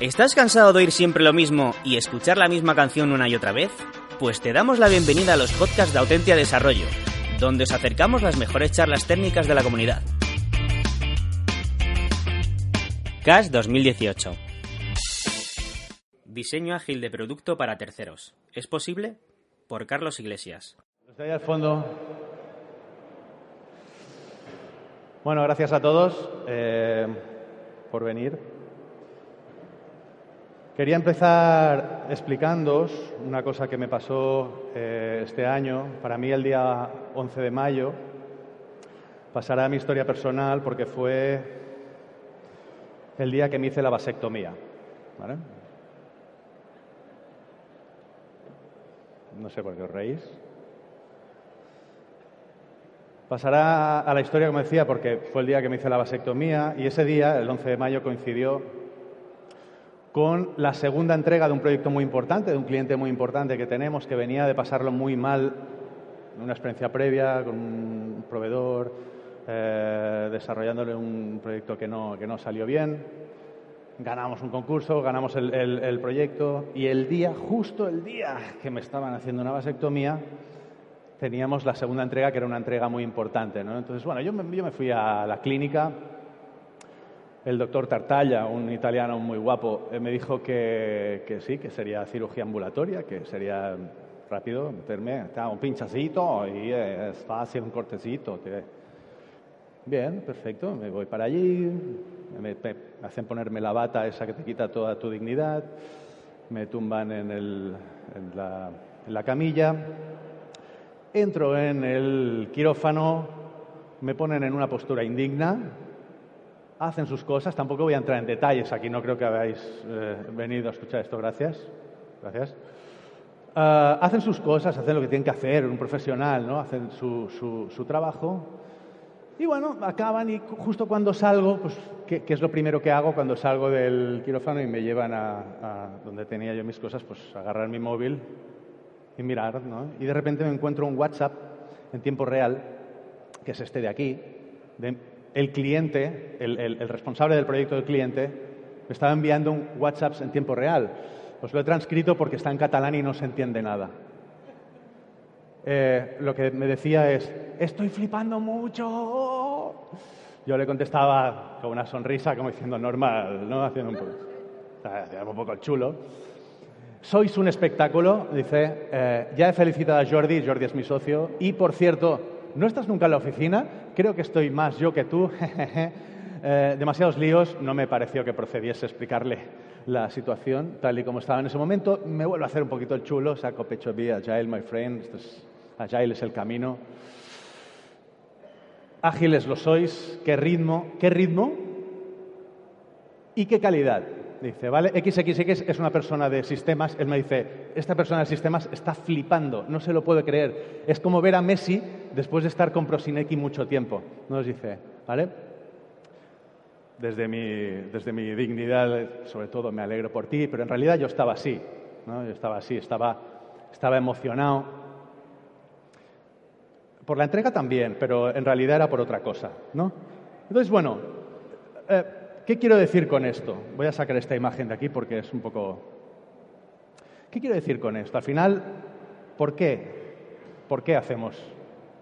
¿Estás cansado de oír siempre lo mismo y escuchar la misma canción una y otra vez? Pues te damos la bienvenida a los podcasts de Autentia Desarrollo, donde os acercamos las mejores charlas técnicas de la comunidad. CAS 2018 Diseño ágil de producto para terceros. ¿Es posible? Por Carlos Iglesias. Estoy al fondo. Bueno, gracias a todos eh, por venir. Quería empezar explicándoos una cosa que me pasó eh, este año. Para mí el día 11 de mayo pasará a mi historia personal porque fue el día que me hice la vasectomía. No sé por qué os reís. Pasará a la historia, como decía, porque fue el día que me hice la vasectomía y ese día, el 11 de mayo, coincidió con la segunda entrega de un proyecto muy importante, de un cliente muy importante que tenemos, que venía de pasarlo muy mal en una experiencia previa con un proveedor, eh, desarrollándole un proyecto que no, que no salió bien. Ganamos un concurso, ganamos el, el, proyecto y el día, justo el día que me estaban haciendo una vasectomía, teníamos la segunda entrega, que era una entrega muy importante. ¿no? Entonces, bueno, yo me, yo me fui a la clínica el doctor Tartaglia, un italiano muy guapo, eh, me dijo que, sí, que sería cirugía ambulatoria, que sería rápido meterme un pinchacito y es fácil, un cortecito. Bien, perfecto, me voy para allí, me, hacen ponerme la bata esa que te quita toda tu dignidad, me tumban en, el, en, la, en la camilla, entro en el quirófano, me ponen en una postura indigna, hacen sus cosas. Tampoco voy a entrar en detalles aquí, no creo que habéis eh, venido a escuchar esto. Gracias. Gracias. Ah, hacen sus cosas, hacen lo que tienen que hacer, un profesional, ¿no? Hacen su, su, trabajo. Y bueno, acaban y justo cuando salgo, pues, ¿qué, es lo primero que hago cuando salgo del quirófano y me llevan a, a, donde tenía yo mis cosas? Pues agarrar mi móvil y mirar, ¿no? Y de repente me encuentro un WhatsApp en tiempo real, que es este de aquí, de el cliente, el, responsable del proyecto del cliente, me estaba enviando un WhatsApp en tiempo real. Os lo he transcrito porque está en catalán y no se entiende nada. Eh, lo que me decía es, estoy flipando mucho. Yo le contestaba con una sonrisa, como diciendo normal, ¿no? Haciendo un poco, un poco chulo. Sois un espectáculo, dice. Eh, ya he felicitado a Jordi, Jordi es mi socio. Y, por cierto, ¿no estás nunca en la oficina? Creo que estoy más yo que tú. Eh, demasiados líos, no me pareció que procediese a explicarle la situación tal y como estaba en ese momento. Me vuelvo a hacer un poquito el chulo, saco pecho vía Agile, my friend, Agile es el camino. Ágiles lo sois, qué ritmo, qué ritmo y qué calidad. Dice, ¿vale? XXX es una persona de sistemas. Él me dice, esta persona de sistemas está flipando, no se lo puede creer. Es como ver a Messi después de estar con Prosineki mucho tiempo. Nos dice, ¿vale? Desde mi, desde mi dignidad, sobre todo, me alegro por ti, pero en realidad yo estaba así, ¿no? Yo estaba así, estaba, estaba emocionado. Por la entrega también, pero en realidad era por otra cosa, ¿no? Entonces, bueno, eh, ¿Qué quiero decir con esto? Voy a sacar esta imagen de aquí porque es un poco... ¿Qué quiero decir con esto? Al final, ¿por qué? ¿Por qué hacemos?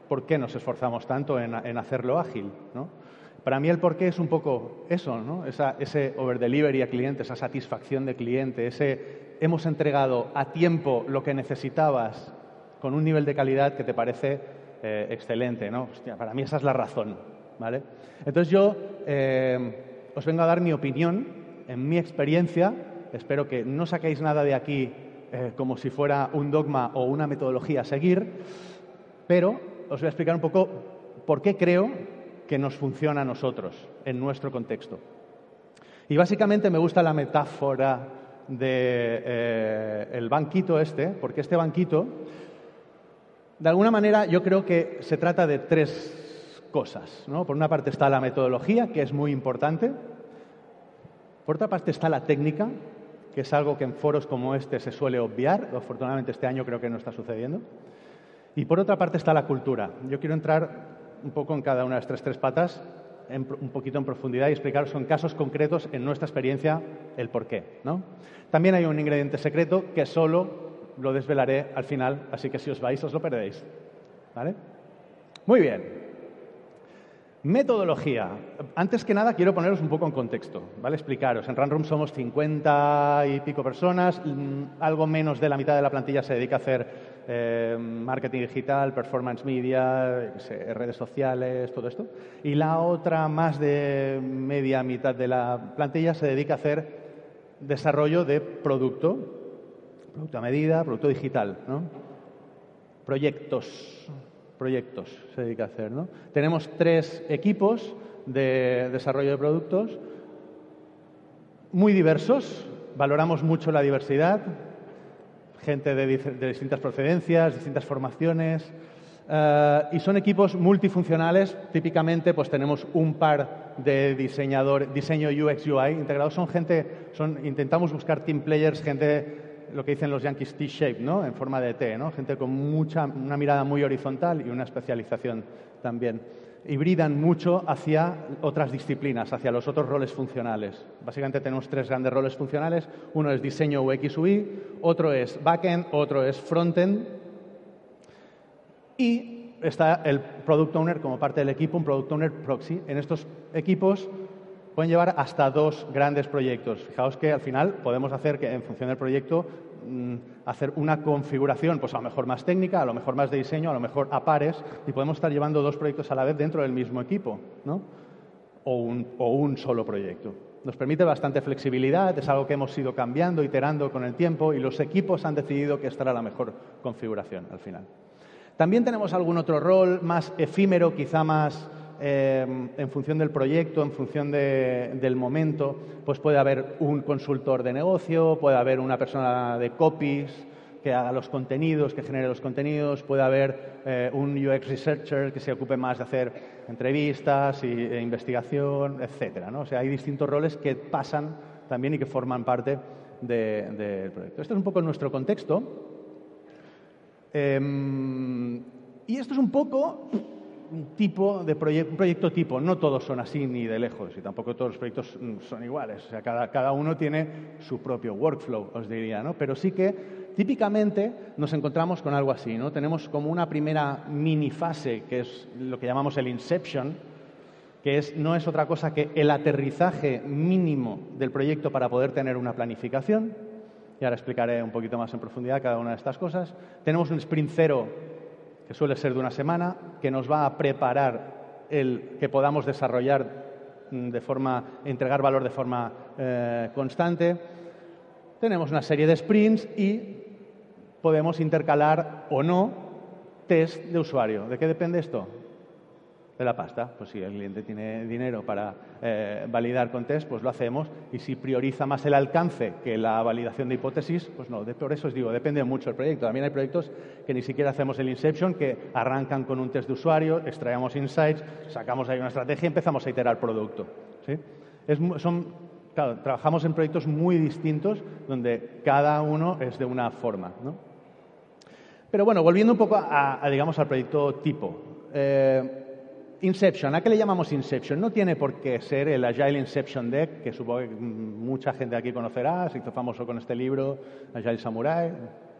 ¿Por qué nos esforzamos tanto en, hacerlo ágil? Para mí el por qué es un poco eso, ¿no? ese over delivery a cliente, esa satisfacción de cliente, ese hemos entregado a tiempo lo que necesitabas con un nivel de calidad que te parece eh, excelente. ¿no? para mí esa es la razón. ¿vale? Entonces yo... Eh, os vengo a dar mi opinión, en mi experiencia. Espero que no saquéis nada de aquí eh, como si fuera un dogma o una metodología a seguir, pero os voy a explicar un poco por qué creo que nos funciona a nosotros en nuestro contexto. Y básicamente me gusta la metáfora del de, eh, banquito este, porque este banquito, de alguna manera, yo creo que se trata de tres cosas. ¿no? Por una parte está la metodología, que es muy importante. Por otra parte está la técnica, que es algo que en foros como este se suele obviar. Afortunadamente este año creo que no está sucediendo. Y por otra parte está la cultura. Yo quiero entrar un poco en cada una de estas tres patas un poquito en profundidad y explicaros con casos concretos en nuestra experiencia el por qué. ¿no? También hay un ingrediente secreto que solo lo desvelaré al final, así que si os vais os lo perdéis. ¿Vale? Muy bien. Metodología. Antes que nada quiero poneros un poco en contexto, ¿vale? Explicaros. En Runroom somos 50 y pico personas, mm, algo menos de la mitad de la plantilla se dedica a hacer eh, marketing digital, performance media, redes sociales, todo esto. Y la otra, más de media mitad de la plantilla, se dedica a hacer desarrollo de producto, producto a medida, producto digital, ¿no? Proyectos proyectos se dedica a hacer. ¿no? Tenemos tres equipos de desarrollo de productos muy diversos, valoramos mucho la diversidad, gente de, distintas procedencias, distintas formaciones, eh, y son equipos multifuncionales. Típicamente, pues tenemos un par de diseñador, diseño UX UI integrados. Son gente, son, intentamos buscar team players, gente lo que dicen los yankees T-shape, ¿no? En forma de T. Gente con mucha, una mirada muy horizontal y una especialización también. Hibridan mucho hacia otras disciplinas, hacia los otros roles funcionales. Básicamente tenemos tres grandes roles funcionales. Uno es diseño UX otro es backend, otro es frontend. Y está el product owner como parte del equipo, un product owner proxy. En estos equipos pueden llevar hasta dos grandes proyectos. Fijaos que al final podemos hacer que en función del proyecto mm, hacer una configuración, pues a lo mejor más técnica, a lo mejor más de diseño, a lo mejor a pares, y podemos estar llevando dos proyectos a la vez dentro del mismo equipo, ¿no? O un, o un solo proyecto. Nos permite bastante flexibilidad, es algo que hemos ido cambiando, iterando con el tiempo, y los equipos han decidido que esta era la mejor configuración al final. También tenemos algún otro rol más efímero, quizá más Em, en función del proyecto, en función del momento, pues puede haber un consultor de negocio, puede haber una persona de copies que haga los contenidos, que genere los contenidos, puede haber eh, un UX researcher que se ocupe más de hacer entrevistas y, e investigación, etcétera. ¿no? O sea, hay distintos roles que pasan también y que forman parte del proyecto. Este es un poco nuestro contexto. Em, y esto es un poco un tipo de proyecto tipo. No todos son así ni de lejos y tampoco todos los proyectos mm, son iguales. O sea, cada, cada uno tiene su propio workflow, os diría, ¿no? Pero sí que típicamente nos encontramos con algo así, ¿no? Tenemos como una primera mini fase que es lo que llamamos el inception, que es, no es otra cosa que el aterrizaje mínimo del proyecto para poder tener una planificación. Y ahora explicaré un poquito más en profundidad cada una de estas cosas. Tenemos un sprint cero que suele ser de una semana, que nos va a preparar el que podamos desarrollar mm, de forma, entregar valor de forma eh, constante. Tenemos una serie de sprints y podemos intercalar o no test de usuario. ¿De qué depende esto? De la pasta. Pues si el cliente tiene dinero para eh, validar con test, pues lo hacemos. Y si prioriza más el alcance que la validación de hipótesis, pues no. por eso os digo, depende mucho del proyecto. También hay proyectos que ni siquiera hacemos el inception, que arrancan con un test de usuario, extraemos insights, sacamos ahí una estrategia y empezamos a iterar producto. son, trabajamos en proyectos muy distintos donde cada uno es de una forma. Pero bueno, volviendo un poco a, digamos, al proyecto tipo. Eh, Inception, ¿a qué le llamamos Inception? No tiene por qué ser el Agile Inception Deck, que supongo que mucha gente aquí conocerá, se hizo famoso con este libro, Agile Samurai.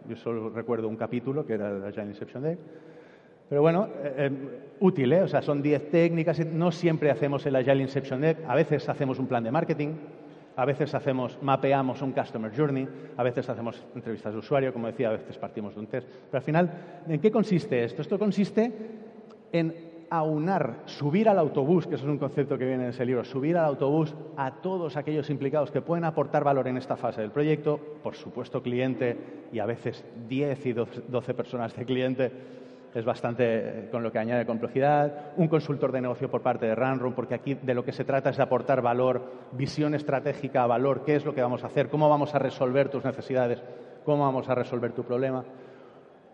Yo solo recuerdo un capítulo que era el Agile Inception Deck. Pero bueno, eh, eh, útil, ¿eh? O sea, son 10 técnicas. No siempre hacemos el Agile Inception Deck. A veces hacemos un plan de marketing, a veces hacemos, mapeamos un Customer Journey, a veces hacemos entrevistas de usuario, como decía, a veces partimos de un test. Pero al final, ¿en qué consiste esto? Esto consiste en aunar, subir al autobús, que eso es un concepto que viene en ese libro, subir al autobús a todos aquellos implicados que pueden aportar valor en esta fase del proyecto, por supuesto cliente y a veces 10 y 12 personas de cliente, es bastante eh, con lo que añade complejidad, un consultor de negocio por parte de Runroom, porque aquí de lo que se trata es de aportar valor, visión estratégica valor, qué es lo que vamos a hacer, cómo vamos a resolver tus necesidades, cómo vamos a resolver tu problema.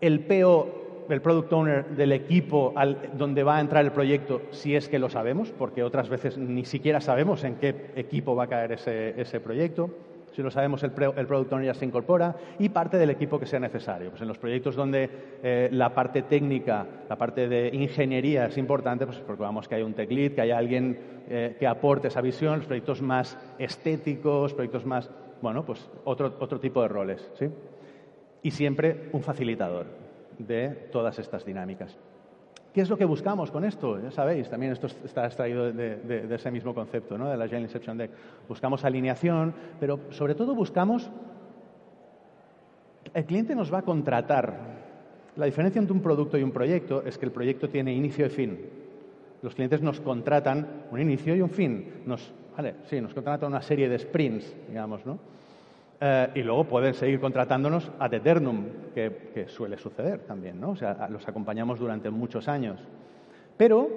El PO el product owner del equipo al, donde va a entrar el proyecto, si es que lo sabemos, porque otras veces ni siquiera sabemos en qué equipo va a caer ese, proyecto. Si lo sabemos, el, Product Owner ya se incorpora y parte del equipo que sea necesario. Pues en los proyectos donde eh, la parte técnica, la parte de ingeniería es importante, pues porque vamos que hay un tech lead, que haya alguien eh, que aporte esa visión, los proyectos más estéticos, proyectos más, bueno, pues otro, otro tipo de roles, ¿sí? Y siempre un facilitador de todas estas dinámicas. ¿Qué es lo que buscamos con esto? Ya sabéis, también esto está extraído de, ese mismo concepto, ¿no? de la Agile Inception Deck. Buscamos alineación, pero sobre todo buscamos... El cliente nos va a contratar. La diferencia entre un producto y un proyecto es que el proyecto tiene inicio y fin. Los clientes nos contratan un inicio y un fin. Nos, vale, sí, nos contratan una serie de sprints, digamos, ¿no? Eh, y luego pueden seguir contratándonos ad eternum, que, suele suceder también, ¿no? O sea, los acompañamos durante muchos años. Pero,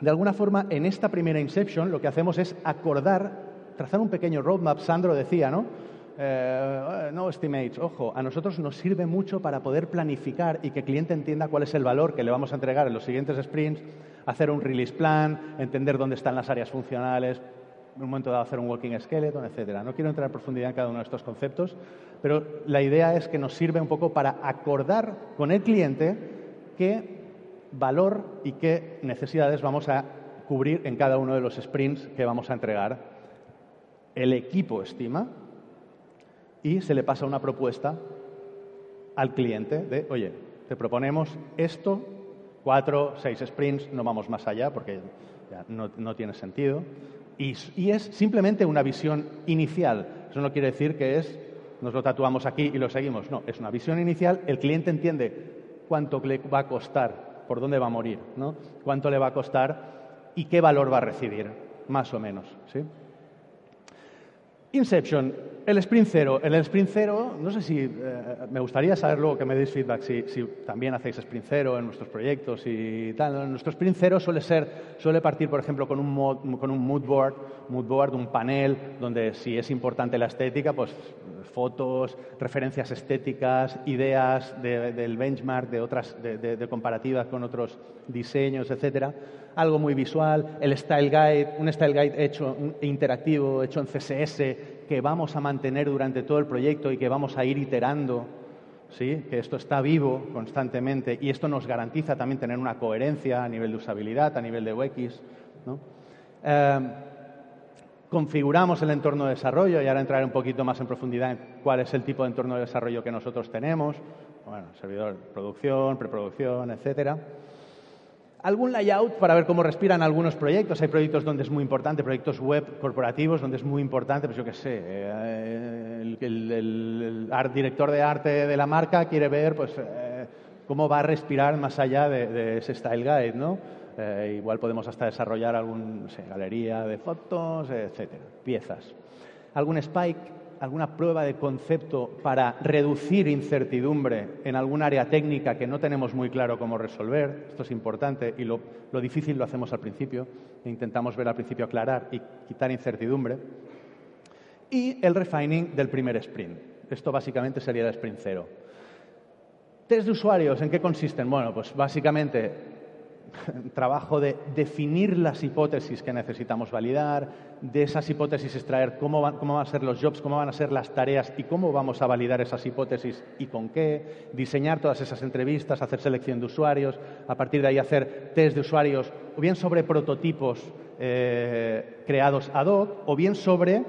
de alguna forma, en esta primera Inception lo que hacemos es acordar, trazar un pequeño roadmap. Sandro decía, ¿no? Eh, no estimates, ojo, a nosotros nos sirve mucho para poder planificar y que el cliente entienda cuál es el valor que le vamos a entregar en los siguientes sprints, hacer un release plan, entender dónde están las áreas funcionales, en un momento dado hacer un walking skeleton, etcétera. No quiero entrar en profundidad en cada uno de estos conceptos, pero la idea es que nos sirve un poco para acordar con el cliente qué valor y qué necesidades vamos a cubrir en cada uno de los sprints que vamos a entregar. El equipo estima y se le pasa una propuesta al cliente de, oye, te proponemos esto, cuatro, seis sprints, no vamos más allá porque ya no, no tiene sentido. Y, es simplemente una visión inicial. Eso no quiere decir que es, nos lo tatuamos aquí y lo seguimos. No, es una visión inicial. El cliente entiende cuánto le va a costar, por dónde va a morir, ¿no? cuánto le va a costar y qué valor va a recibir, más o menos. ¿sí? Inception, el sprint cero. El sprint cero, no sé si, eh, me gustaría saber luego que me deis feedback si, también hacéis sprint cero en nuestros proyectos y tal. Nuestro sprint cero suele ser, suele partir, por ejemplo, con un, con un mood board, mood board, un panel, donde si es importante la estética, pues fotos, referencias estéticas, ideas del benchmark, de otras, de, comparativas con otros diseños, etcétera. Algo muy visual, el style guide, un style guide hecho interactivo, hecho en CSS, que vamos a mantener durante todo el proyecto y que vamos a ir iterando, ¿sí? que esto está vivo constantemente y esto nos garantiza también tener una coherencia a nivel de usabilidad, a nivel de UX. ¿no? Eh, configuramos el entorno de desarrollo y ahora entraré un poquito más en profundidad en cuál es el tipo de entorno de desarrollo que nosotros tenemos. Bueno, servidor, producción, preproducción, etcétera. Algún layout para ver cómo respiran algunos proyectos. Hay proyectos donde es muy importante, proyectos web corporativos donde es muy importante, pues yo qué sé, eh, el, director de arte de la marca quiere ver pues, eh, cómo va a respirar más allá de, de ese style guide, ¿no? Eh, igual podemos hasta desarrollar alguna galería de fotos, etcétera, piezas. Algún spike, alguna prueba de concepto para reducir incertidumbre en algún área técnica que no tenemos muy claro cómo resolver. Esto es importante y lo, lo difícil lo hacemos al principio. Intentamos ver al principio aclarar y quitar incertidumbre. Y el refining del primer sprint. Esto básicamente sería el sprint cero. Test de usuarios, ¿en qué consisten? Bueno, pues básicamente trabajo de definir las hipótesis que necesitamos validar, de esas hipótesis extraer cómo, van, cómo van a ser los jobs, cómo van a ser las tareas y cómo vamos a validar esas hipótesis y con qué, diseñar todas esas entrevistas, hacer selección de usuarios, a partir de ahí hacer test de usuarios, o bien sobre prototipos eh, creados ad hoc, o bien sobre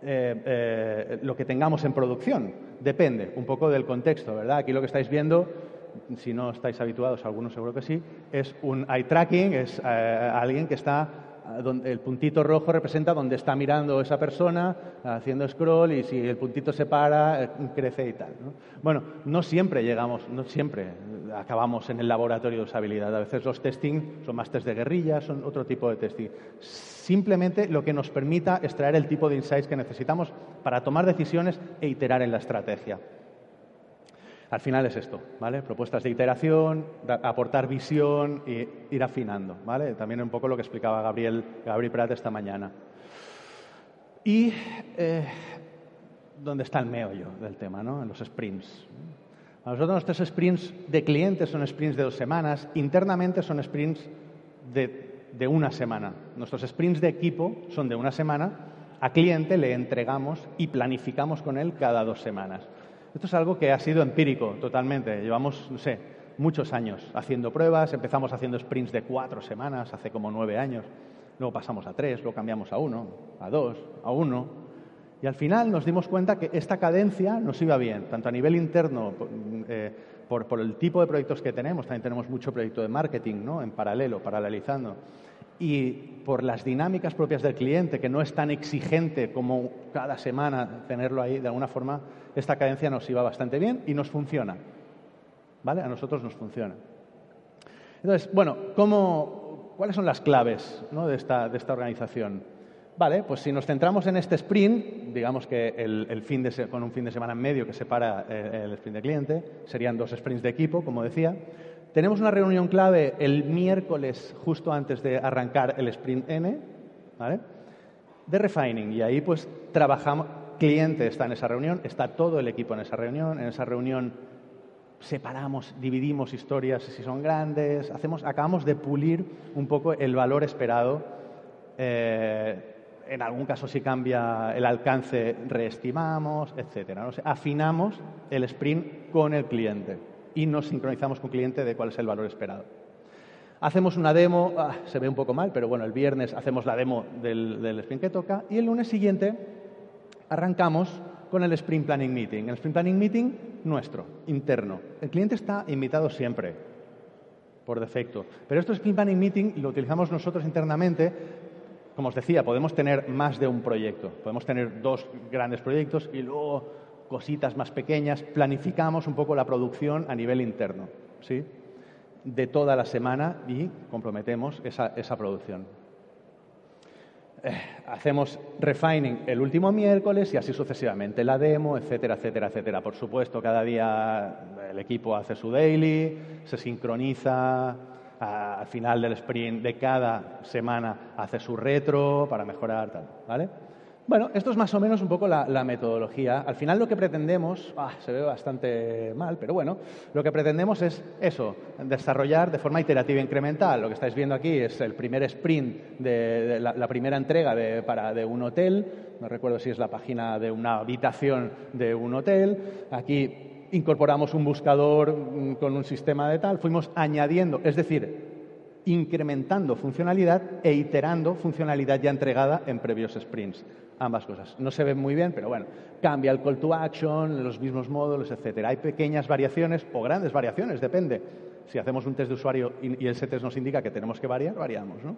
eh, eh, lo que tengamos en producción. Depende un poco del contexto, ¿verdad? Aquí lo que estáis viendo si no estáis habituados, algunos seguro que sí, es un eye tracking, es eh, alguien que está donde el puntito rojo representa donde está mirando esa persona, haciendo scroll, y si el puntito se para, eh, crece y tal. Bueno, no siempre llegamos, no siempre acabamos en el laboratorio de usabilidad. A veces los testing son más test de guerrilla, son otro tipo de testing. Simplemente lo que nos permita extraer el tipo de insights que necesitamos para tomar decisiones e iterar en la estrategia. Al final es esto, ¿vale? Propuestas de iteración, aportar visión e ir afinando, ¿vale? También un poco lo que explicaba Gabriel, Gabriel Prat esta mañana. Y eh, dónde está el meollo del tema, ¿no? En los sprints. A nosotros nuestros sprints de clientes son sprints de dos semanas, internamente son sprints de, de una semana. Nuestros sprints de equipo son de una semana a cliente le entregamos y planificamos con él cada dos semanas. Esto es algo que ha sido empírico totalmente. Llevamos, no sé, muchos años haciendo pruebas. Empezamos haciendo sprints de cuatro semanas, hace como nueve años. Luego pasamos a tres, luego cambiamos a uno, a dos, a uno. Y al final nos dimos cuenta que esta cadencia nos iba bien, tanto a nivel interno, eh, por, por, el tipo de proyectos que tenemos, también tenemos mucho proyecto de marketing ¿no? en paralelo, paralelizando, y por las dinámicas propias del cliente, que no es tan exigente como cada semana tenerlo ahí, de alguna forma, esta cadencia nos iba bastante bien y nos funciona. ¿Vale? A nosotros nos funciona. Entonces, bueno, ¿cómo, ¿cuáles son las claves de, esta, de esta organización? Vale, pues si nos centramos en este sprint, digamos que el, fin con un fin de semana en medio que separa eh, el, sprint de cliente, serían dos sprints de equipo, como decía. Tenemos una reunión clave el miércoles justo antes de arrancar el sprint N. De refining. Y ahí pues trabajamos, cliente está en esa reunión, está todo el equipo en esa reunión. En esa reunión separamos, dividimos historias si son grandes, hacemos, acabamos de pulir un poco el valor esperado. Eh, en algún caso si cambia el alcance reestimamos, etcétera. afinamos el sprint con el cliente y nos sincronizamos con cliente de cuál es el valor esperado. Hacemos una demo, ah, se ve un poco mal, pero bueno, el viernes hacemos la demo del, del sprint que toca y el lunes siguiente arrancamos con el Sprint Planning Meeting. El Sprint Planning Meeting nuestro, interno. El cliente está invitado siempre, por defecto. Pero este Sprint Planning Meeting lo utilizamos nosotros internamente como os decía, podemos tener más de un proyecto. Podemos tener dos grandes proyectos y luego cositas más pequeñas. Planificamos un poco la producción a nivel interno, ¿sí? De toda la semana y comprometemos esa, producción. Eh, hacemos refining el último miércoles y así sucesivamente, la demo, etcétera, etcétera, etcétera. Por supuesto, cada día el equipo hace su daily, se sincroniza, al final del sprint de cada semana hace su retro para mejorar, tal, ¿vale? Bueno, esto es más o menos un poco la, metodología. Al final lo que pretendemos, ah, se ve bastante mal, pero bueno, lo que pretendemos es eso, desarrollar de forma iterativa e incremental. Lo que estáis viendo aquí es el primer sprint de, la, primera entrega de, para, de un hotel. No recuerdo si es la página de una habitación de un hotel. Aquí incorporamos un buscador mm, con un sistema de tal, fuimos añadiendo, es decir, incrementando funcionalidad e iterando funcionalidad ya entregada en previos sprints. Ambas cosas. No se ven muy bien, pero bueno, cambia el call to action, los mismos módulos, etcétera. Hay pequeñas variaciones o grandes variaciones, depende. Si hacemos un test de usuario y ese test nos indica que tenemos que variar, variamos, ¿no?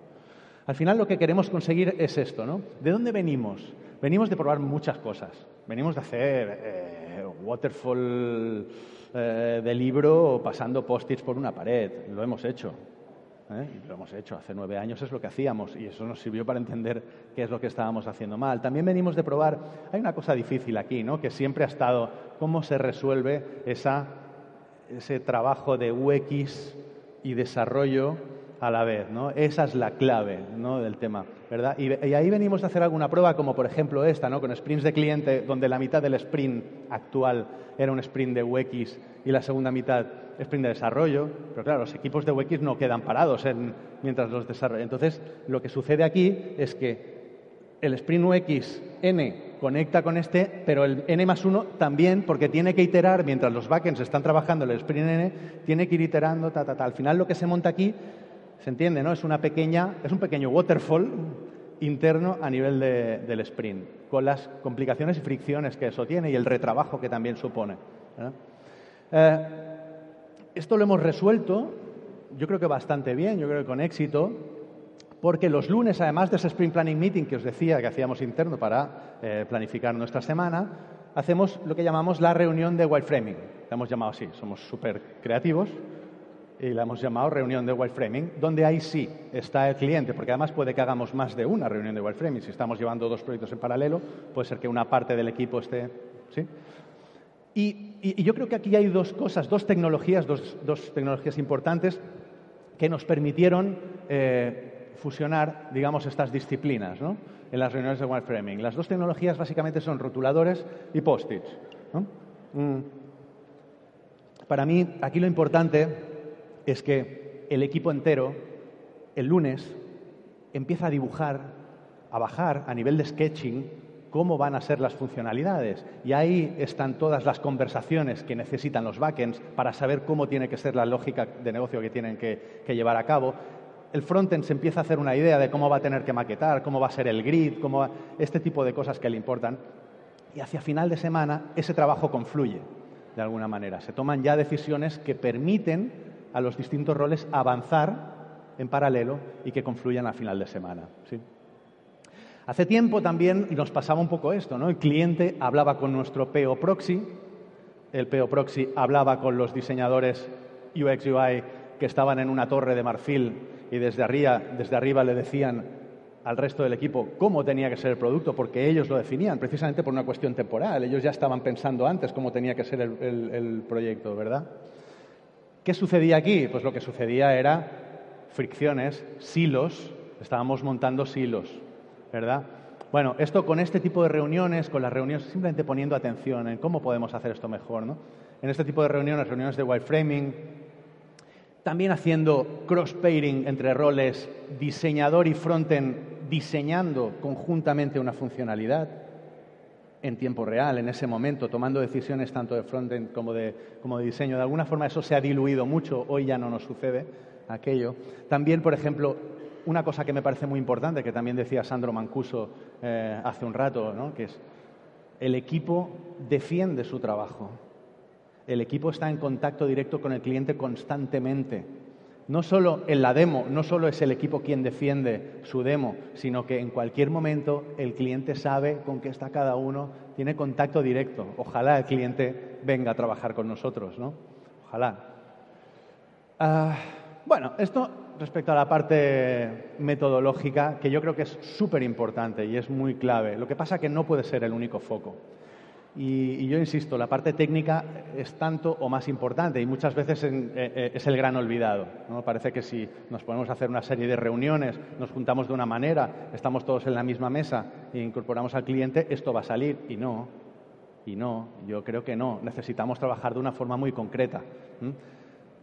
Al final lo que queremos conseguir es esto, ¿no? ¿De dónde venimos? Venimos de probar muchas cosas. Venimos de hacer eh, waterfall eh, de libro pasando post-its por una pared. Lo hemos hecho. ¿Eh? Lo hemos hecho. Hace nueve años es lo que hacíamos y eso nos sirvió para entender qué es lo que estábamos haciendo mal. También venimos de probar. Hay una cosa difícil aquí, ¿no? Que siempre ha estado cómo se resuelve ese trabajo de UX y desarrollo a la vez, ¿no? Esa es la clave, ¿no? del tema, ¿verdad? Y, ahí venimos a hacer alguna prueba, como por ejemplo esta, ¿no? Con sprints de cliente, donde la mitad del sprint actual era un sprint de UX y la segunda mitad sprint de desarrollo. Pero claro, los equipos de UX no quedan parados mientras los desarrollan. Entonces, lo que sucede aquí es que el sprint UX N conecta con este, pero el N más 1 también, porque tiene que iterar, mientras los backends están trabajando el sprint N, tiene que ir iterando, ta, ta, ta. Al final lo que se monta aquí ¿Se entiende, no? Es, una pequeña, es un pequeño waterfall interno a nivel del sprint, con las complicaciones y fricciones que eso tiene y el retrabajo que también supone. Eh, esto lo hemos resuelto, yo creo que bastante bien, yo creo que con éxito, porque los lunes, además de ese Sprint Planning Meeting que os decía que hacíamos interno para eh, planificar nuestra semana, hacemos lo que llamamos la reunión de wireframing. La hemos llamado así, somos súper creativos y la hemos llamado reunión de wireframing, donde ahí sí está el cliente, porque además puede que hagamos más de una reunión de wireframing. Si estamos llevando dos proyectos en paralelo, puede ser que una parte del equipo esté. ¿sí? Y, yo creo que aquí hay dos cosas, dos tecnologías, dos, tecnologías importantes que nos permitieron eh, fusionar, digamos, estas disciplinas ¿no? en las reuniones de wireframing. Las dos tecnologías básicamente son rotuladores y post-its. Mm. Para mí, aquí lo importante es que el equipo entero, el lunes, empieza a dibujar a bajar a nivel de sketching cómo van a ser las funcionalidades. Y ahí están todas las conversaciones que necesitan los backends para saber cómo tiene que ser la lógica de negocio que tienen que, llevar a cabo. El frontend se empieza a hacer una idea de cómo va a tener que maquetar, cómo va a ser el grid, cómo este tipo de cosas que le importan. Y hacia final de semana ese trabajo confluye de alguna manera. Se toman ya decisiones que permiten a los distintos roles avanzar en paralelo y que confluyan a final de semana. Hace tiempo también nos pasaba un poco esto, ¿no? El cliente hablaba con nuestro PO Proxy, el PO Proxy hablaba con los diseñadores UX UI que estaban en una torre de marfil y desde arriba, le decían al resto del equipo cómo tenía que ser el producto, porque ellos lo definían, precisamente por una cuestión temporal. Ellos ya estaban pensando antes cómo tenía que ser el, el proyecto, ¿verdad? ¿Qué sucedía aquí? Pues lo que sucedía era fricciones, silos, estábamos montando silos. ¿Verdad? Bueno, esto con este tipo de reuniones, con las reuniones, simplemente poniendo atención en cómo podemos hacer esto mejor, ¿no? En este tipo de reuniones, reuniones de wireframing, también haciendo cross-pairing entre roles diseñador y frontend, diseñando conjuntamente una funcionalidad en tiempo real, en ese momento, tomando decisiones tanto de frontend como de, como de diseño. De alguna forma eso se ha diluido mucho, hoy ya no nos sucede aquello. También, por ejemplo, una cosa que me parece muy importante, que también decía Sandro Mancuso eh, hace un rato, ¿no? que es el equipo defiende su trabajo. El equipo está en contacto directo con el cliente constantemente. No solo en la demo, no solo es el equipo quien defiende su demo, sino que en cualquier momento el cliente sabe con qué está cada uno, tiene contacto directo. Ojalá el cliente venga a trabajar con nosotros, ¿no? Ojalá. Ah, bueno, esto respecto a la parte metodológica, que yo creo que es súper importante y es muy clave. Lo que pasa es que no puede ser el único foco. Y, yo insisto, la parte técnica es tanto o más importante y muchas veces eh, eh, es el gran olvidado. ¿no? Parece que si nos ponemos a hacer una serie de reuniones, nos juntamos de una manera, estamos todos en la misma mesa e incorporamos al cliente, esto va a salir. Y no, y no, yo creo que no. Necesitamos trabajar de una forma muy concreta.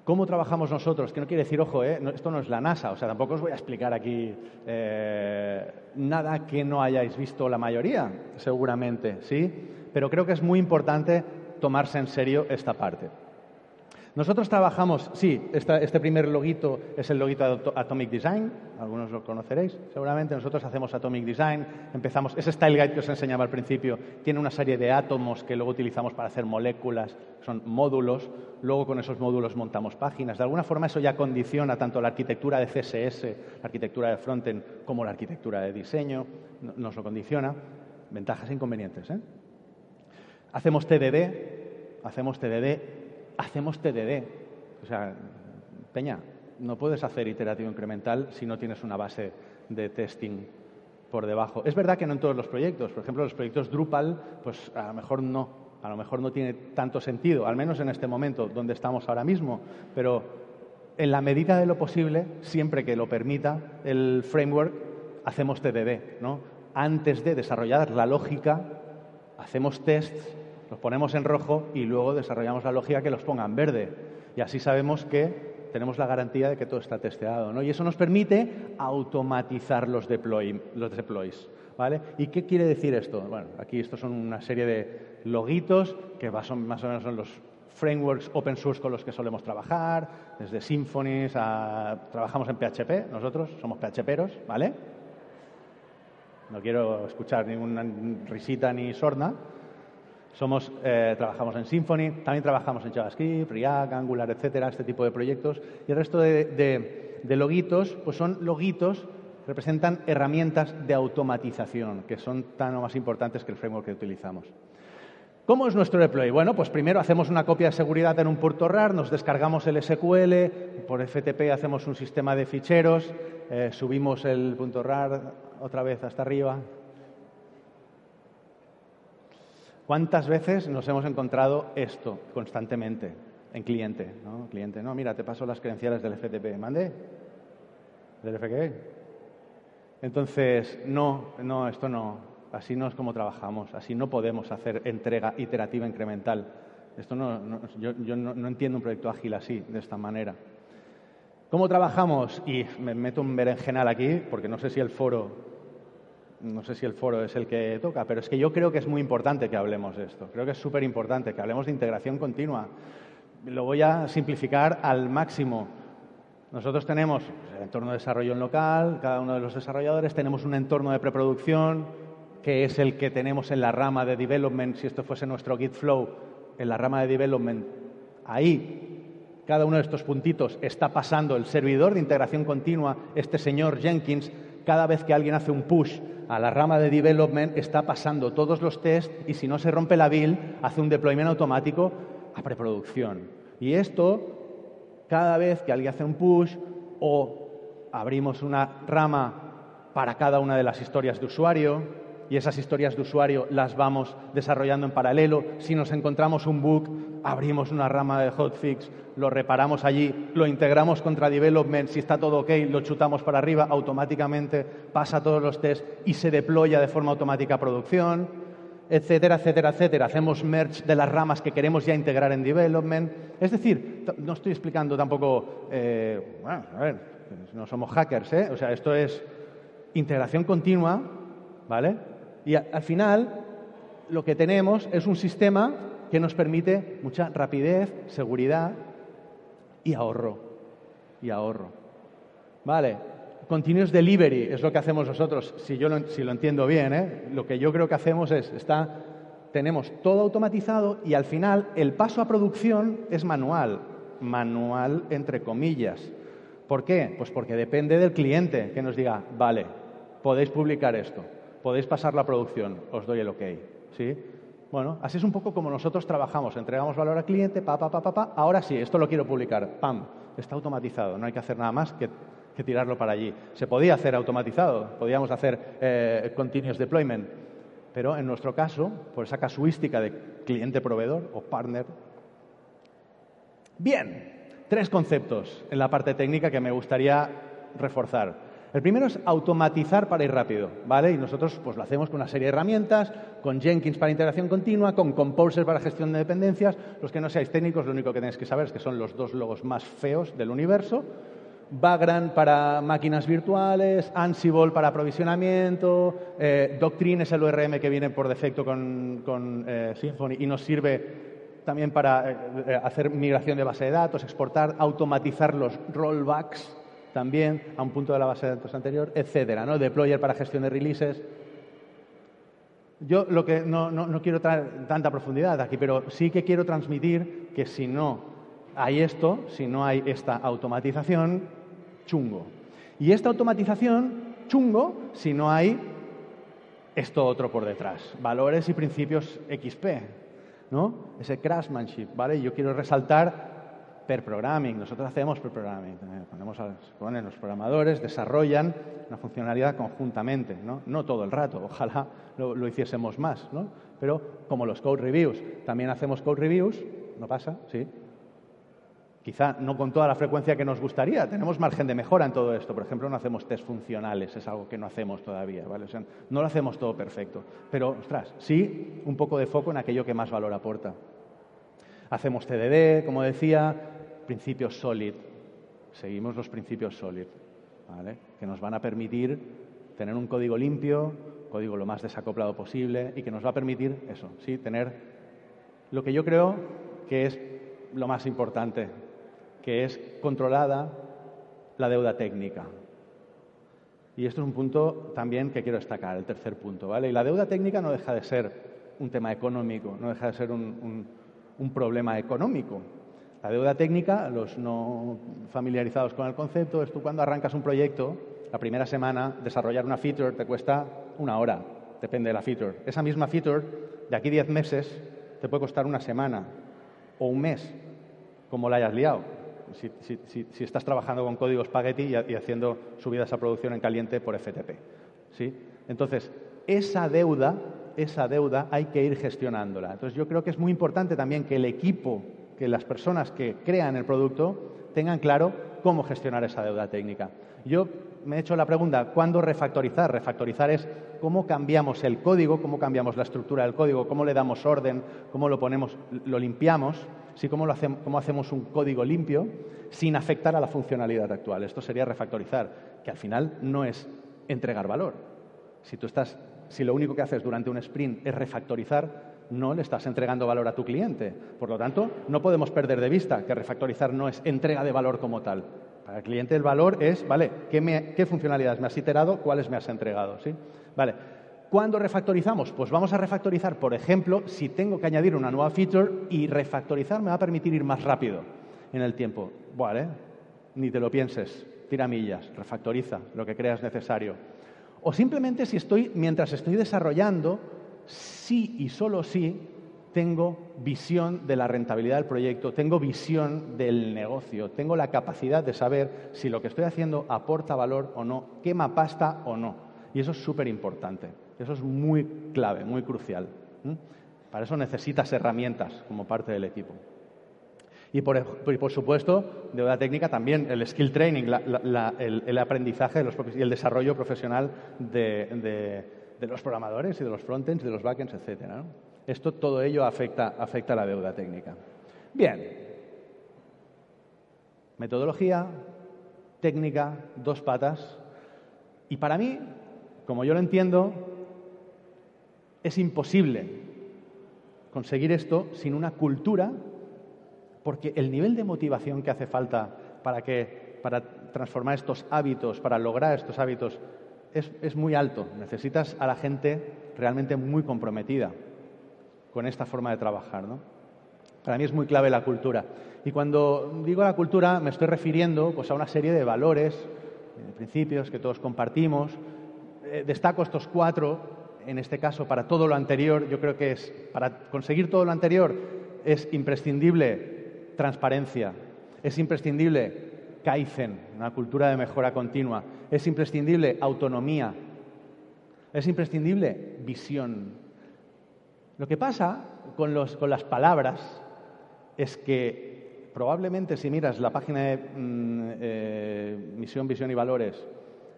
¿Cómo trabajamos nosotros? Que no quiere decir, ojo, eh, esto no es la NASA, o sea, tampoco os voy a explicar aquí eh, nada que no hayáis visto la mayoría, seguramente, ¿sí? Pero creo que es muy importante tomarse en serio esta parte. Nosotros trabajamos, sí, este primer loguito es el loguito de Atomic Design, algunos lo conoceréis seguramente, nosotros hacemos Atomic Design, empezamos, ese Style Guide que os enseñaba al principio, tiene una serie de átomos que luego utilizamos para hacer moléculas, son módulos, luego con esos módulos montamos páginas, de alguna forma eso ya condiciona tanto la arquitectura de CSS, la arquitectura de frontend, como la arquitectura de diseño, nos lo condiciona, ventajas e inconvenientes. ¿eh? Hacemos TDD, hacemos TDD hacemos TDD. O sea, Peña, no puedes hacer iterativo incremental si no tienes una base de testing por debajo. Es verdad que no en todos los proyectos. Por ejemplo, los proyectos Drupal, pues a lo mejor no. A lo mejor no tiene tanto sentido, al menos en este momento donde estamos ahora mismo. Pero en la medida de lo posible, siempre que lo permita el framework, hacemos TDD. ¿no? Antes de desarrollar la lógica, hacemos tests los ponemos en rojo y luego desarrollamos la lógica que los ponga en verde. Y así sabemos que tenemos la garantía de que todo está testeado. ¿no? Y eso nos permite automatizar los, deploy, los deploys. ¿vale? ¿Y qué quiere decir esto? Bueno, aquí estos son una serie de logitos que más o menos son los frameworks open source con los que solemos trabajar, desde Symfony a... trabajamos en PHP, nosotros somos PHPeros, ¿vale? No quiero escuchar ninguna risita ni sorna. Somos, eh, trabajamos en Symfony, también trabajamos en JavaScript, React, Angular, etcétera, este tipo de proyectos. Y el resto de, logitos, pues son logitos representan herramientas de automatización, que son tan o más importantes que el framework que utilizamos. ¿Cómo es nuestro deploy? Bueno, pues primero hacemos una copia de seguridad en un puerto RAR, nos descargamos el SQL, por FTP hacemos un sistema de ficheros, eh, subimos el punto RAR otra vez hasta arriba, ¿Cuántas veces nos hemos encontrado esto constantemente en cliente? ¿no? Cliente, no, mira, te paso las credenciales del FTP. ¿Mande? ¿Del FTP? Entonces, no, no, esto no. Así no es como trabajamos. Así no podemos hacer entrega iterativa incremental. Esto no, yo, no, no, entiendo un proyecto ágil así, de esta manera. ¿Cómo trabajamos? Y me meto un berenjenal aquí, porque no sé si el foro no sé si el foro es el que toca, pero es que yo creo que es muy importante que hablemos de esto. Creo que es súper importante que hablemos de integración continua. Lo voy a simplificar al máximo. Nosotros tenemos el entorno de desarrollo en local, cada uno de los desarrolladores, tenemos un entorno de preproducción, que es el que tenemos en la rama de development, si esto fuese nuestro Git Flow, en la rama de development, ahí cada uno de estos puntitos está pasando el servidor de integración continua, este señor Jenkins, cada vez que alguien hace un push a la rama de development, está pasando todos los tests y si no se rompe la build, hace un deployment automático a preproducción. Y esto, cada vez que alguien hace un push o abrimos una rama para cada una de las historias de usuario, y esas historias de usuario las vamos desarrollando en paralelo. Si nos encontramos un bug, abrimos una rama de hotfix, lo reparamos allí, lo integramos contra development, si está todo ok, lo chutamos para arriba, automáticamente pasa todos los tests y se deploya de forma automática a producción, etcétera, etcétera, etcétera. Hacemos merge de las ramas que queremos ya integrar en development. Es decir, no estoy explicando tampoco, eh, bueno, a ver, no somos hackers, ¿eh? O sea, esto es integración continua, ¿vale? Y al final lo que tenemos es un sistema que nos permite mucha rapidez, seguridad y ahorro. Y ahorro. Vale, continuous delivery es lo que hacemos nosotros, si yo lo, si lo entiendo bien. ¿eh? Lo que yo creo que hacemos es, está, tenemos todo automatizado y al final el paso a producción es manual. Manual entre comillas. ¿Por qué? Pues porque depende del cliente que nos diga, vale, podéis publicar esto podéis pasar la producción, os doy el ok. ¿sí? Bueno, así es un poco como nosotros trabajamos, entregamos valor al cliente, pa, pa, pa, pa, pa, ahora sí, esto lo quiero publicar, pam, está automatizado, no hay que hacer nada más que, tirarlo para allí. Se podía hacer automatizado, podíamos hacer eh, continuous deployment, pero en nuestro caso, por esa casuística de cliente-proveedor o partner. Bien, tres conceptos en la parte técnica que me gustaría reforzar. El primero es automatizar para ir rápido, ¿vale? Y nosotros pues lo hacemos con una serie de herramientas, con Jenkins para integración continua, con Composer para gestión de dependencias. Los que no seáis técnicos, lo único que tenéis que saber es que son los dos logos más feos del universo. Vagrant para máquinas virtuales, Ansible para aprovisionamiento, eh, Doctrine es el ORM que viene por defecto con, eh, Symfony y nos sirve también para eh, hacer migración de base de datos, exportar, automatizar los rollbacks, también a un punto de la base de datos anterior, etcétera, ¿no? Deployer para gestión de releases. Yo lo que no, no, quiero traer tanta profundidad aquí, pero sí que quiero transmitir que si no hay esto, si no hay esta automatización, chungo. Y esta automatización, chungo, si no hay esto otro por detrás, valores y principios XP, ¿no? Ese craftsmanship, ¿vale? Yo quiero resaltar per programming. Nosotros hacemos per programming. Ponemos a, los programadores, desarrollan una funcionalidad conjuntamente, ¿no? No todo el rato, ojalá lo, hiciésemos más, ¿no? Pero como los code reviews, también hacemos code reviews, no pasa, sí. Quizá no con toda la frecuencia que nos gustaría, tenemos margen de mejora en todo esto. Por ejemplo, no hacemos test funcionales, es algo que no hacemos todavía, ¿vale? no lo hacemos todo perfecto. Pero, ostras, sí un poco de foco en aquello que más valor aporta. Hacemos TDD, como decía, principios SOLID. Seguimos los principios SOLID, ¿vale? que nos van a permitir tener un código limpio, código lo más desacoplado posible y que nos va a permitir eso, sí, tener lo que yo creo que es lo más importante, que es controlada la deuda técnica. Y esto es un punto también que quiero destacar, el tercer punto, ¿vale? Y la deuda técnica no deja de ser un tema económico, no deja de ser un, un problema económico, la deuda técnica, los no familiarizados con el concepto, es tú cuando arrancas un proyecto, la primera semana, desarrollar una feature te cuesta una hora, depende de la feature. Esa misma feature, de aquí 10 meses, te puede costar una semana o un mes, como la hayas liado. Si, estás trabajando con código spaghetti y, y, haciendo subidas a producción en caliente por FTP. ¿sí? Entonces, esa deuda, esa deuda hay que ir gestionándola. Entonces, yo creo que es muy importante también que el equipo que las personas que crean el producto tengan claro cómo gestionar esa deuda técnica. Yo me he hecho la pregunta, ¿cuándo refactorizar? Refactorizar es cómo cambiamos el código, cómo cambiamos la estructura del código, cómo le damos orden, cómo lo ponemos, lo limpiamos, ¿sí? cómo, hacemos, cómo hacemos un código limpio sin afectar a la funcionalidad actual. Esto sería refactorizar, que al final no es entregar valor, Si tú estás, si lo único que haces durante un sprint es refactorizar, no le estás entregando valor a tu cliente. Por lo tanto, no podemos perder de vista que refactorizar no es entrega de valor como tal. Para el cliente el valor es, vale, ¿qué, funcionalidades me has iterado? ¿Cuáles me has entregado? ¿Sí? Vale. ¿Cuándo refactorizamos? Pues vamos a refactorizar, por ejemplo, si tengo que añadir una nueva feature y refactorizar me va a permitir ir más rápido en el tiempo. Vale, ni te lo pienses, tira millas, refactoriza lo que creas necesario. O simplemente si estoy, mientras estoy desarrollando, sí y solo sí tengo visión de la rentabilidad del proyecto, tengo visión del negocio, tengo la capacidad de saber si lo que estoy haciendo aporta valor o no, quema pasta o no. Y eso es súper importante, eso es muy clave, muy crucial. Para eso necesitas herramientas como parte del equipo. Y por, supuesto, de la técnica también el skill training, el, aprendizaje y el desarrollo profesional de, los programadores y de los frontends, de los backends, etc. Esto, todo ello afecta, afecta a la deuda técnica. Bien. Metodología, técnica, dos patas. Y para mí, como yo lo entiendo, es imposible conseguir esto sin una cultura porque el nivel de motivación que hace falta para, que, para transformar estos hábitos, para lograr estos hábitos, es, muy alto. Necesitas a la gente realmente muy comprometida con esta forma de trabajar. Para mí es muy clave la cultura. Y cuando digo la cultura me estoy refiriendo pues, a una serie de valores, de principios que todos compartimos. Eh, destaco estos cuatro, en este caso, para todo lo anterior. Yo creo que es, para conseguir todo lo anterior es imprescindible transparencia. Es imprescindible Kaizen, una cultura de mejora continua. Es imprescindible autonomía. Es imprescindible visión. Lo que pasa con, las palabras es que probablemente si miras la página de mm, eh, misión, visión y valores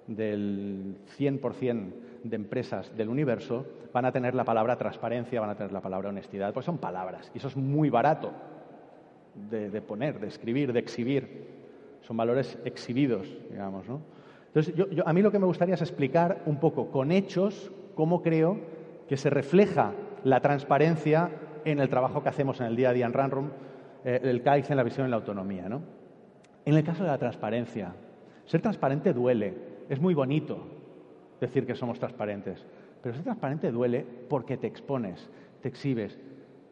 del 100% de empresas del universo, van a tener la palabra transparencia, van a tener la palabra honestidad, pues son palabras y eso es muy barato de, poner, de escribir, de exhibir. Son valores exhibidos, digamos. ¿no? Entonces, yo, a mí lo que me gustaría es explicar un poco con hechos cómo creo que se refleja la transparencia en el trabajo que hacemos en el día a día en Runroom, eh, el CAIX en la visión y la autonomía. ¿no? En el caso de la transparencia, ser transparente duele, es muy bonito decir que somos transparentes, pero ser transparente duele porque te expones, te exhibes,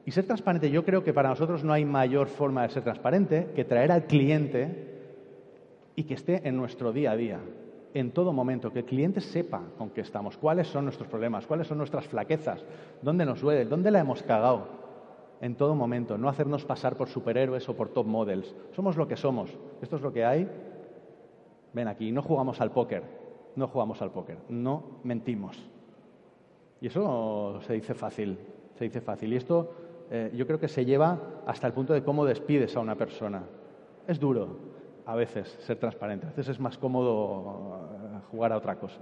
y ser transparente, yo creo que para nosotros no hay mayor forma de ser transparente que traer al cliente y que esté en nuestro día a día, en todo momento, que el cliente sepa con qué estamos, cuáles son nuestros problemas, cuáles son nuestras flaquezas, dónde nos duele, dónde la hemos cagado, en todo momento, no hacernos pasar por superhéroes o por top models. Somos lo que somos, esto es lo que hay. Ven aquí, no jugamos al póker, no jugamos al póker, no mentimos. Y eso se dice fácil, se dice fácil. Y esto eh, yo creo que se lleva hasta el punto de cómo despides a una persona. Es duro a veces ser transparente, a veces es más cómodo eh, jugar a otra cosa.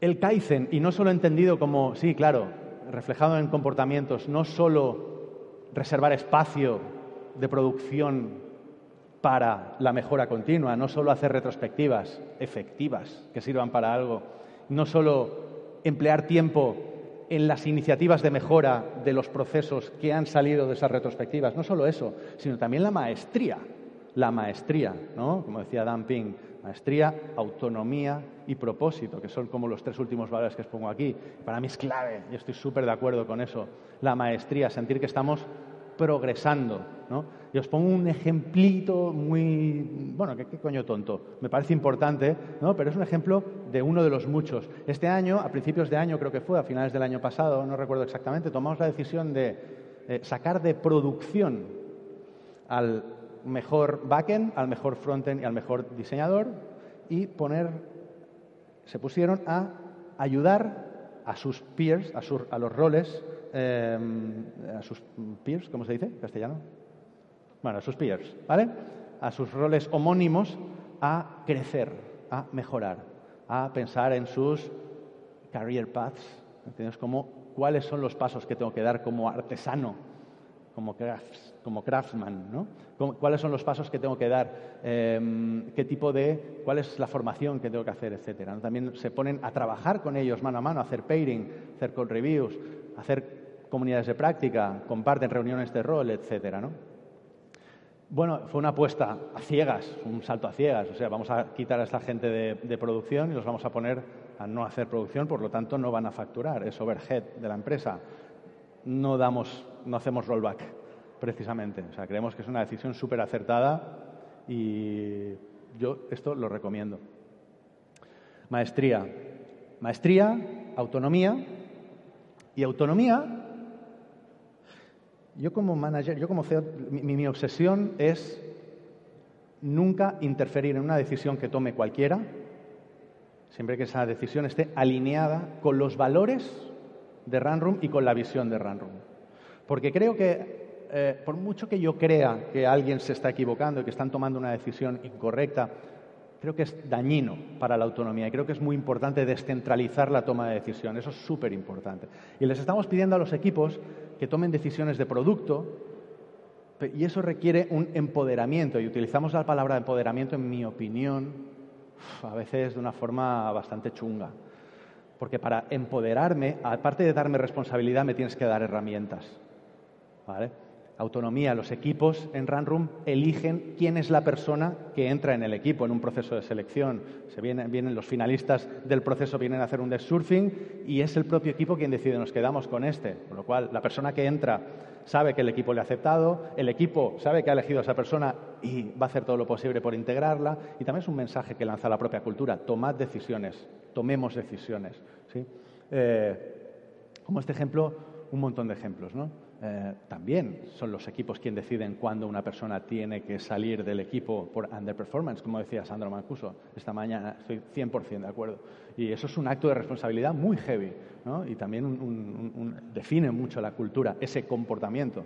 El Kaizen, y no solo entendido como, sí, claro, reflejado en comportamientos, no solo reservar espacio de producción para la mejora continua, no solo hacer retrospectivas efectivas que sirvan para algo, no solo emplear tiempo en las iniciativas de mejora de los procesos que han salido de esas retrospectivas. No solo eso, sino también la maestría. La maestría, ¿no? Como decía Dan Ping, maestría, autonomía y propósito, que son como los tres últimos valores que os pongo aquí. Para mí es clave, y estoy súper de acuerdo con eso. La maestría, sentir que estamos progresando. ¿no? Y os pongo un ejemplito muy, bueno, ¿qué, coño tonto? Me parece importante, ¿no? pero es un ejemplo de uno de los muchos. Este año, a principios de año creo que fue, a finales del año pasado, no recuerdo exactamente, tomamos la decisión de eh, sacar de producción al mejor backend, al mejor frontend y al mejor diseñador y poner, se pusieron a ayudar a sus peers, a, a los roles Em, a sus peers, ¿cómo se dice castellano? Bueno, a sus peers, ¿vale? A sus roles homónimos a crecer, a mejorar, a pensar en sus career paths, ¿entiendes? Como cuáles son los pasos que tengo que dar como artesano, como, como craftsman, ¿no? ¿Cuáles son los pasos que tengo que dar? Em, ¿Qué tipo de, cuál es la formación que tengo que hacer, etcétera? También se ponen a trabajar con ellos mano a mano, hacer pairing, hacer code reviews, hacer comunidades de práctica, comparten reuniones de rol, etcétera, ¿no? Bueno, fue una apuesta a ciegas, un salto a ciegas. O sea, vamos a quitar a esta gente de, producción y los vamos a poner a no hacer producción, por lo tanto no van a facturar, es overhead de la empresa. No damos, no hacemos rollback, precisamente. O sea, creemos que es una decisión súper acertada y yo esto lo recomiendo. Maestría. Maestría, autonomía y autonomía yo como manager, yo como CEO, mi, obsesión es nunca interferir en una decisión que tome cualquiera, siempre que esa decisión esté alineada con los valores de Runroom y con la visión de Runroom. Porque creo que, eh, por mucho que yo crea que alguien se está equivocando y que están tomando una decisión incorrecta, creo que es dañino para la autonomía y creo que es muy importante descentralizar la toma de decisión. Eso es súper importante. Y les estamos pidiendo a los equipos que tomen decisiones de producto y eso requiere un empoderamiento. Y utilizamos la palabra empoderamiento, en mi opinión, a veces de una forma bastante chunga. Porque para empoderarme, aparte de darme responsabilidad, me tienes que dar herramientas. ¿Vale? Autonomía. Los equipos en Runroom eligen quién es la persona que entra en el equipo en un proceso de selección. Se vienen, vienen los finalistas del proceso, vienen a hacer un desk surfing y es el propio equipo quien decide, nos quedamos con este. Con lo cual, la persona que entra sabe que el equipo le ha aceptado, el equipo sabe que ha elegido a esa persona y va a hacer todo lo posible por integrarla. Y también es un mensaje que lanza la propia cultura. Tomad decisiones, tomemos decisiones. ¿sí? Eh, como este ejemplo, un montón de ejemplos. ¿no? Eh, también son los equipos quienes deciden cuándo una persona tiene que salir del equipo por underperformance, como decía Sandro Mancuso esta mañana. Estoy 100% de acuerdo. Y eso es un acto de responsabilidad muy heavy y también define mucho la cultura, ese comportamiento.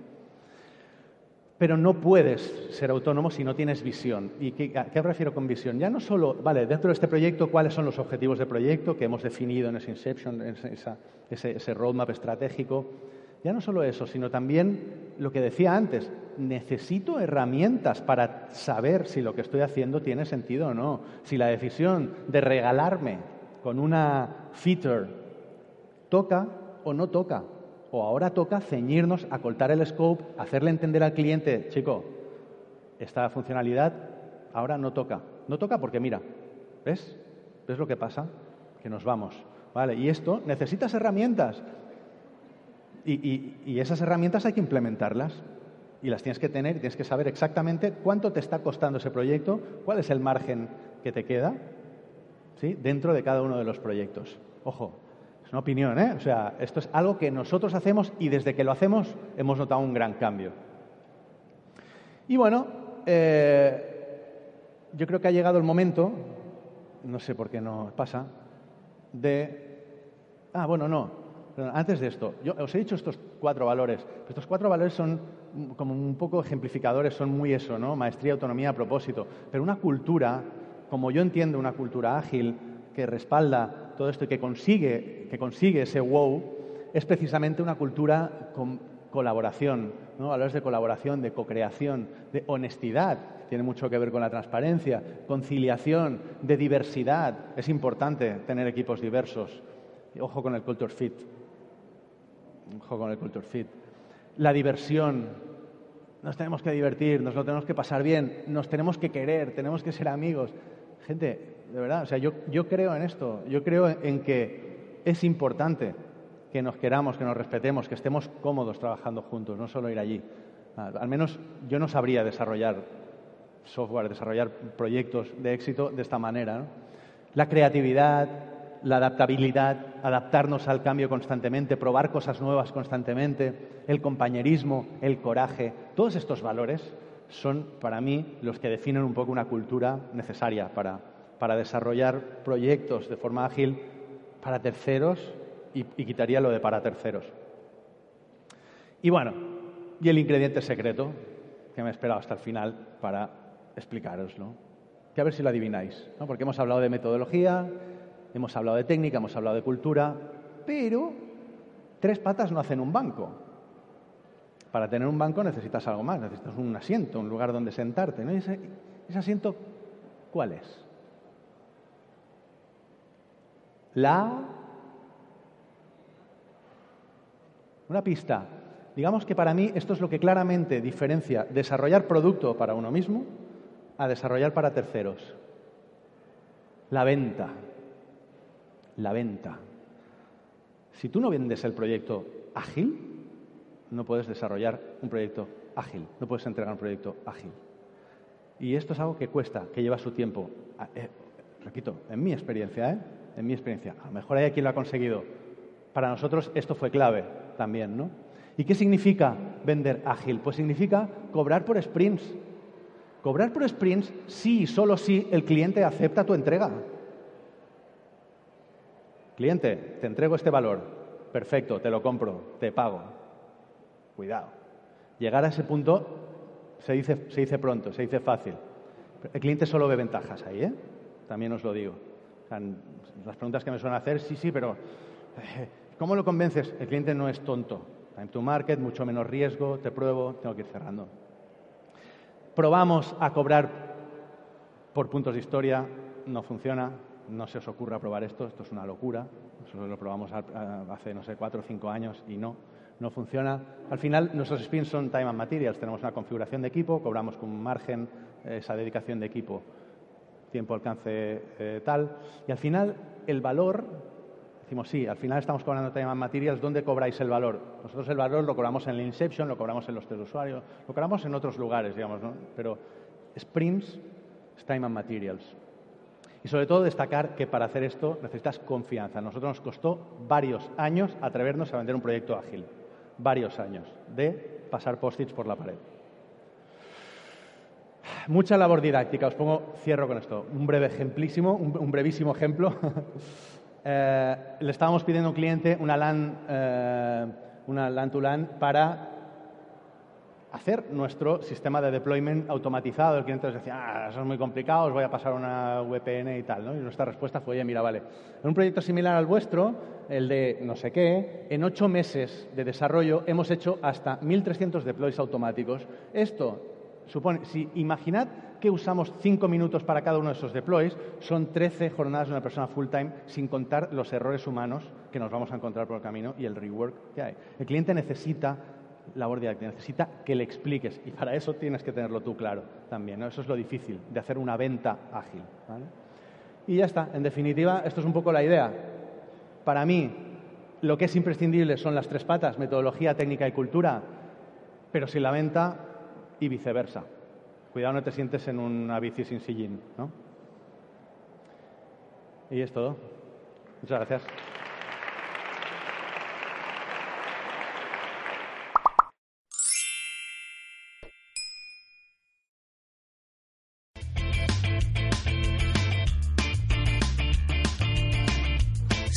Pero no puedes ser autónomo si no tienes visión. ¿Y qué, a refiero con visión? Ya no solo, vale, dentro de este proyecto, cuáles son los objetivos de proyecto que hemos definido en ese Inception, en ese roadmap estratégico, ya no solo eso, sino también lo que decía antes, necesito herramientas para saber si lo que estoy haciendo tiene sentido o no. Si la decisión de regalarme con una feature toca o no toca. O ahora toca ceñirnos, acortar el scope, hacerle entender al cliente, chico, esta funcionalidad ahora no toca. No toca porque mira, ¿ves? ¿Ves lo que pasa? Que nos vamos. Vale, y esto necesitas herramientas. Y, esas herramientas hay que implementarlas y las tienes que tener y tienes que saber exactamente cuánto te está costando ese proyecto, cuál es el margen que te queda ¿sí? dentro de cada uno de los proyectos. Ojo, es una opinión, ¿eh? O sea, esto es algo que nosotros hacemos y desde que lo hacemos hemos notado un gran cambio. Y bueno, eh, yo creo que ha llegado el momento, no sé por qué no pasa, de... Ah, bueno, no, antes de esto, yo os he dicho estos cuatro valores. Estos cuatro valores son como un poco ejemplificadores, son muy eso, ¿no? Maestría, autonomía, propósito. Pero una cultura, como yo entiendo una cultura ágil, que respalda todo esto y que consigue, que consigue ese wow, es precisamente una cultura con colaboración, ¿no? valores de colaboración, de co-creación, de honestidad, tiene mucho que ver con la transparencia, conciliación, de diversidad. Es importante tener equipos diversos. Ojo con el culture fit con el culture fit. La diversión. Nos tenemos que divertir, nos lo tenemos que pasar bien, nos tenemos que querer, tenemos que ser amigos. Gente, de verdad, o sea, yo, yo creo en esto, yo creo en que es importante que nos queramos, que nos respetemos, que estemos cómodos trabajando juntos, no solo ir allí. Al menos yo no sabría desarrollar software, desarrollar proyectos de éxito de esta manera. La creatividad, la adaptabilidad, adaptarnos al cambio constantemente, probar cosas nuevas constantemente, el compañerismo, el coraje, todos estos valores son para mí los que definen un poco una cultura necesaria para, para desarrollar proyectos de forma ágil para terceros y, quitaría lo de para terceros. Y bueno, y el ingrediente secreto, que me he esperado hasta el final para explicaroslo, que a ver si lo adivináis, porque hemos hablado de metodología, hemos hablado de técnica, hemos hablado de cultura, pero tres patas no hacen un banco. Para tener un banco necesitas algo más, necesitas un asiento, un lugar donde sentarte. ¿no? ese, ese asiento cuál es? La... Una pista. Digamos que para mí esto es lo que claramente diferencia desarrollar producto para uno mismo a desarrollar para terceros. La venta. La venta. Si tú no vendes el proyecto ágil, no puedes desarrollar un proyecto ágil, no puedes entregar un proyecto ágil. Y esto es algo que cuesta, que lleva su tiempo. Ah, eh, repito, en mi experiencia, ¿eh? En mi experiencia. A lo mejor hay quien lo ha conseguido. Para nosotros esto fue clave también, ¿no? ¿Y qué significa vender ágil? Pues significa cobrar por sprints. Cobrar por sprints sí y solo si el cliente acepta tu entrega. Cliente, te entrego este valor. Perfecto, te lo compro, te pago. Cuidado. Llegar a ese punto se dice, pronto, se dice fácil. El cliente solo ve ventajas ahí, ¿eh? También os lo digo. las preguntas que me suelen hacer, sí, sí, pero ¿cómo lo convences? El cliente no es tonto. Time to market, mucho menos riesgo, te pruebo, tengo que ir cerrando. Probamos a cobrar por puntos de historia, no funciona, no se os ocurra probar esto, esto es una locura. Nosotros lo probamos hace, no sé, cuatro o cinco años y no, no funciona. Al final, nuestros spins son time and materials. Tenemos una configuración de equipo, cobramos con un margen esa dedicación de equipo, tiempo, alcance, eh, tal. Y al final, el valor, decimos, sí, al final estamos cobrando time and materials, ¿dónde cobráis el valor? Nosotros el valor lo cobramos en el Inception, lo cobramos en los test de usuario, lo cobramos en otros lugares, digamos, ¿no? Pero sprints es time and materials. Y sobre todo destacar que para hacer esto necesitas confianza. A nosotros nos costó varios años atrevernos a vender un proyecto ágil. Varios años de pasar post-its por la pared. Mucha labor didáctica. Os pongo, cierro con esto. Un breve ejemplísimo, un, brevísimo ejemplo. Eh, le estábamos pidiendo a un cliente una LAN, eh, una LAN to LAN para hacer nuestro sistema de deployment automatizado. El cliente nos decía, ah, eso es muy complicado, os voy a pasar una VPN y tal. ¿no? Y nuestra respuesta fue, oye, mira, vale, en un proyecto similar al vuestro, el de no sé qué, en ocho meses de desarrollo hemos hecho hasta 1.300 deploys automáticos. Esto supone, si imaginad que usamos cinco minutos para cada uno de esos deploys, son 13 jornadas de una persona full time, sin contar los errores humanos que nos vamos a encontrar por el camino y el rework que hay. El cliente necesita labor didáctica, necesita que le expliques y para eso tienes que tenerlo tú claro también. Eso es lo difícil de hacer una venta ágil. Y ya está, en definitiva, esto es un poco la idea. Para mí, lo que es imprescindible son las tres patas, metodología, técnica y cultura, pero sin la venta y viceversa. Cuidado, no te sientes en una bici sin sillín. ¿no? Y es todo. Muchas gracias.